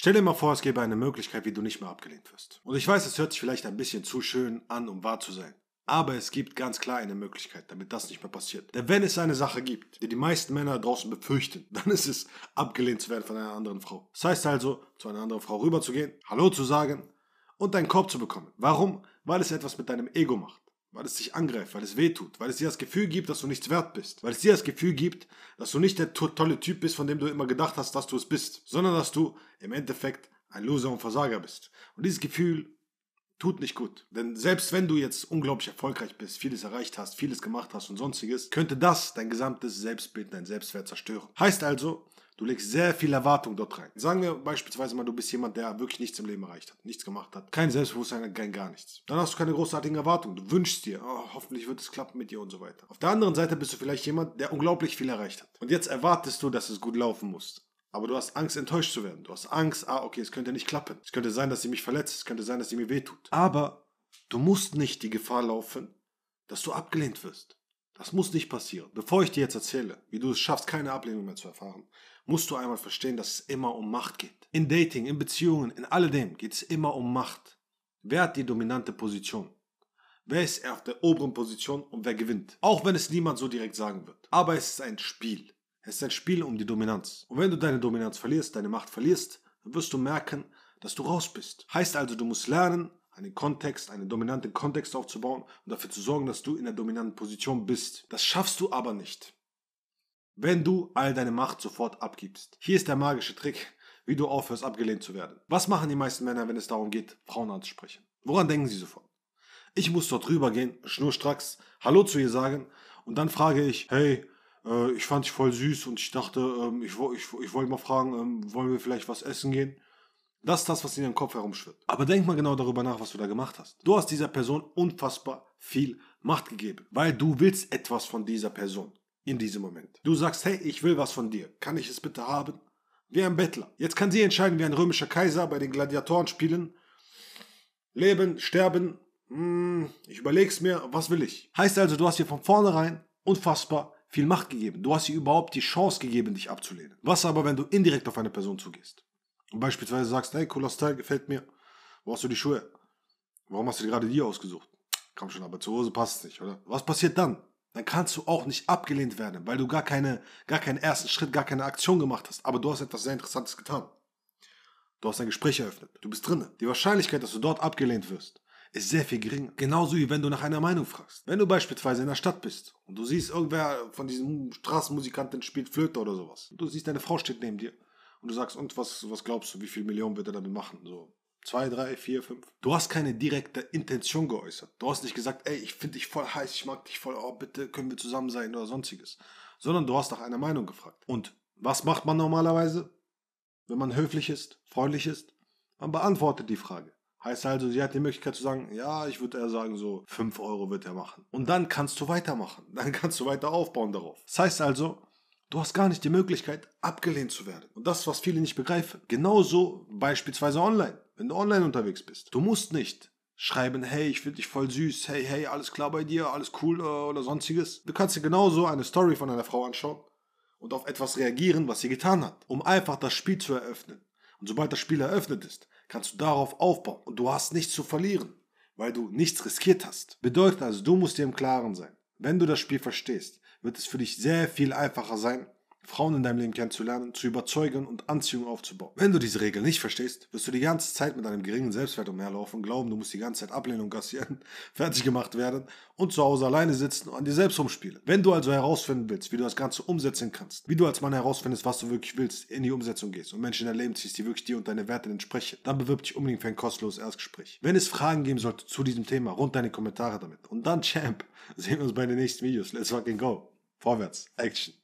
Stell dir mal vor, es gäbe eine Möglichkeit, wie du nicht mehr abgelehnt wirst. Und ich weiß, es hört sich vielleicht ein bisschen zu schön an, um wahr zu sein. Aber es gibt ganz klar eine Möglichkeit, damit das nicht mehr passiert. Denn wenn es eine Sache gibt, die die meisten Männer draußen befürchten, dann ist es, abgelehnt zu werden von einer anderen Frau. Das heißt also, zu einer anderen Frau rüberzugehen, Hallo zu sagen und deinen Korb zu bekommen. Warum? Weil es etwas mit deinem Ego macht. Weil es dich angreift, weil es weh tut, weil es dir das Gefühl gibt, dass du nichts wert bist. Weil es dir das Gefühl gibt, dass du nicht der tolle Typ bist, von dem du immer gedacht hast, dass du es bist, sondern dass du im Endeffekt ein Loser und Versager bist. Und dieses Gefühl tut nicht gut. Denn selbst wenn du jetzt unglaublich erfolgreich bist, vieles erreicht hast, vieles gemacht hast und sonstiges, könnte das dein gesamtes Selbstbild, dein Selbstwert zerstören. Heißt also, du legst sehr viel Erwartung dort rein. Sagen wir beispielsweise mal, du bist jemand, der wirklich nichts im Leben erreicht hat, nichts gemacht hat, kein Selbstbewusstsein, kein gar nichts. Dann hast du keine großartigen Erwartungen. Du wünschst dir, oh, hoffentlich wird es klappen mit dir und so weiter. Auf der anderen Seite bist du vielleicht jemand, der unglaublich viel erreicht hat. Und jetzt erwartest du, dass es gut laufen muss. Aber du hast Angst, enttäuscht zu werden. Du hast Angst, ah, okay, es könnte nicht klappen. Es könnte sein, dass sie mich verletzt. Es könnte sein, dass sie mir wehtut. Aber du musst nicht die Gefahr laufen, dass du abgelehnt wirst. Das muss nicht passieren. Bevor ich dir jetzt erzähle, wie du es schaffst, keine Ablehnung mehr zu erfahren, musst du einmal verstehen, dass es immer um Macht geht. In Dating, in Beziehungen, in alledem geht es immer um Macht. Wer hat die dominante Position? Wer ist auf der oberen Position und wer gewinnt? Auch wenn es niemand so direkt sagen wird. Aber es ist ein Spiel. Es ist ein Spiel um die Dominanz. Und wenn du deine Dominanz verlierst, deine Macht verlierst, dann wirst du merken, dass du raus bist. Heißt also, du musst lernen, einen Kontext, einen dominanten Kontext aufzubauen und dafür zu sorgen, dass du in der dominanten Position bist. Das schaffst du aber nicht, wenn du all deine Macht sofort abgibst. Hier ist der magische Trick, wie du aufhörst, abgelehnt zu werden. Was machen die meisten Männer, wenn es darum geht, Frauen anzusprechen? Woran denken sie sofort? Ich muss dort rübergehen, schnurstracks Hallo zu ihr sagen und dann frage ich, hey, äh, ich fand dich voll süß und ich dachte, ähm, ich, ich, ich wollte mal fragen, ähm, wollen wir vielleicht was essen gehen? Das ist das, was in deinem Kopf herumschwirrt. Aber denk mal genau darüber nach, was du da gemacht hast. Du hast dieser Person unfassbar viel Macht gegeben, weil du willst etwas von dieser Person in diesem Moment. Du sagst, hey, ich will was von dir. Kann ich es bitte haben? Wie ein Bettler. Jetzt kann sie entscheiden, wie ein römischer Kaiser bei den Gladiatoren spielen. Leben, sterben. Hm, ich überleg's mir, was will ich? Heißt also, du hast hier von vornherein unfassbar viel Macht gegeben. Du hast ihr überhaupt die Chance gegeben, dich abzulehnen. Was aber, wenn du indirekt auf eine Person zugehst? Und beispielsweise sagst, hey, cooler Style, gefällt mir. Wo hast du die Schuhe? Warum hast du gerade die ausgesucht? Komm schon, aber zu Hause passt es nicht, oder? Was passiert dann? Dann kannst du auch nicht abgelehnt werden, weil du gar, keine, gar keinen ersten Schritt, gar keine Aktion gemacht hast. Aber du hast etwas sehr Interessantes getan. Du hast ein Gespräch eröffnet. Du bist drinne. Die Wahrscheinlichkeit, dass du dort abgelehnt wirst, ist sehr viel geringer. Genauso wie wenn du nach einer Meinung fragst. Wenn du beispielsweise in der Stadt bist und du siehst, irgendwer von diesen Straßenmusikanten spielt Flöte oder sowas. Du siehst, deine Frau steht neben dir und du sagst, und was, was glaubst du, wie viel Millionen wird er damit machen? So zwei, drei, vier, fünf. Du hast keine direkte Intention geäußert. Du hast nicht gesagt, ey, ich finde dich voll heiß, ich mag dich voll, oh, bitte können wir zusammen sein oder sonstiges. Sondern du hast nach einer Meinung gefragt. Und was macht man normalerweise, wenn man höflich ist, freundlich ist? Man beantwortet die Frage. Heißt also, sie hat die Möglichkeit zu sagen, ja, ich würde eher sagen, so 5 Euro wird er machen. Und dann kannst du weitermachen. Dann kannst du weiter aufbauen darauf. Das heißt also, du hast gar nicht die Möglichkeit, abgelehnt zu werden. Und das, was viele nicht begreifen. Genauso beispielsweise online, wenn du online unterwegs bist. Du musst nicht schreiben, hey, ich finde dich voll süß, hey, hey, alles klar bei dir, alles cool äh, oder sonstiges. Du kannst dir genauso eine Story von einer Frau anschauen und auf etwas reagieren, was sie getan hat, um einfach das Spiel zu eröffnen. Und sobald das Spiel eröffnet ist, kannst du darauf aufbauen. Und du hast nichts zu verlieren, weil du nichts riskiert hast. Bedeutet also, du musst dir im Klaren sein. Wenn du das Spiel verstehst, wird es für dich sehr viel einfacher sein, Frauen in deinem Leben kennenzulernen, zu überzeugen und Anziehung aufzubauen. Wenn du diese Regel nicht verstehst, wirst du die ganze Zeit mit einem geringen Selbstwert umherlaufen, glauben, du musst die ganze Zeit Ablehnung kassieren, fertig gemacht werden und zu Hause alleine sitzen und an dir selbst rumspielen. Wenn du also herausfinden willst, wie du das Ganze umsetzen kannst, wie du als Mann herausfindest, was du wirklich willst, in die Umsetzung gehst und Menschen in dein Leben ziehst, die wirklich dir und deine Werte entsprechen, dann bewirb dich unbedingt für ein kostenloses Erstgespräch. Wenn es Fragen geben sollte zu diesem Thema, rund deine Kommentare damit. Und dann, Champ, sehen wir uns bei den nächsten Videos. Let's fucking go. Vorwärts. Action.